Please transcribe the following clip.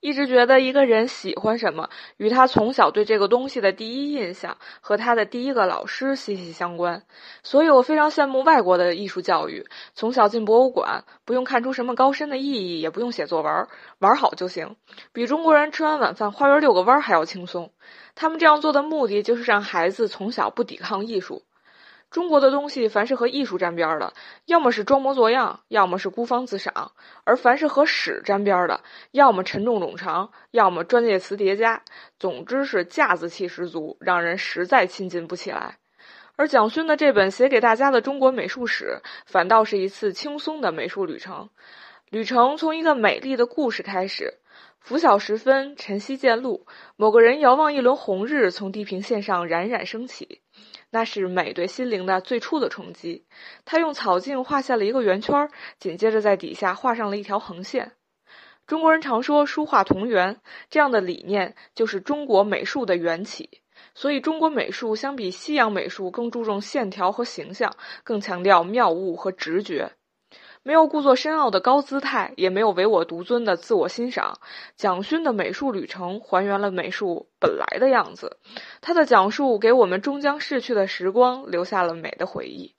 一直觉得一个人喜欢什么，与他从小对这个东西的第一印象和他的第一个老师息息相关。所以我非常羡慕外国的艺术教育，从小进博物馆，不用看出什么高深的意义，也不用写作文，玩好就行，比中国人吃完晚饭花园遛个弯还要轻松。他们这样做的目的，就是让孩子从小不抵抗艺术。中国的东西，凡是和艺术沾边的，要么是装模作样，要么是孤芳自赏；而凡是和史沾边的，要么沉重冗长，要么专业词叠加。总之是架子气十足，让人实在亲近不起来。而蒋勋的这本写给大家的中国美术史，反倒是一次轻松的美术旅程。旅程从一个美丽的故事开始。拂晓时分，晨曦渐露，某个人遥望一轮红日从地平线上冉冉升起。那是美对心灵的最初的冲击。他用草茎画下了一个圆圈，紧接着在底下画上了一条横线。中国人常说“书画同源”，这样的理念就是中国美术的缘起。所以，中国美术相比西洋美术更注重线条和形象，更强调妙物和直觉。没有故作深奥的高姿态，也没有唯我独尊的自我欣赏。蒋勋的美术旅程还原了美术本来的样子，他的讲述给我们终将逝去的时光留下了美的回忆。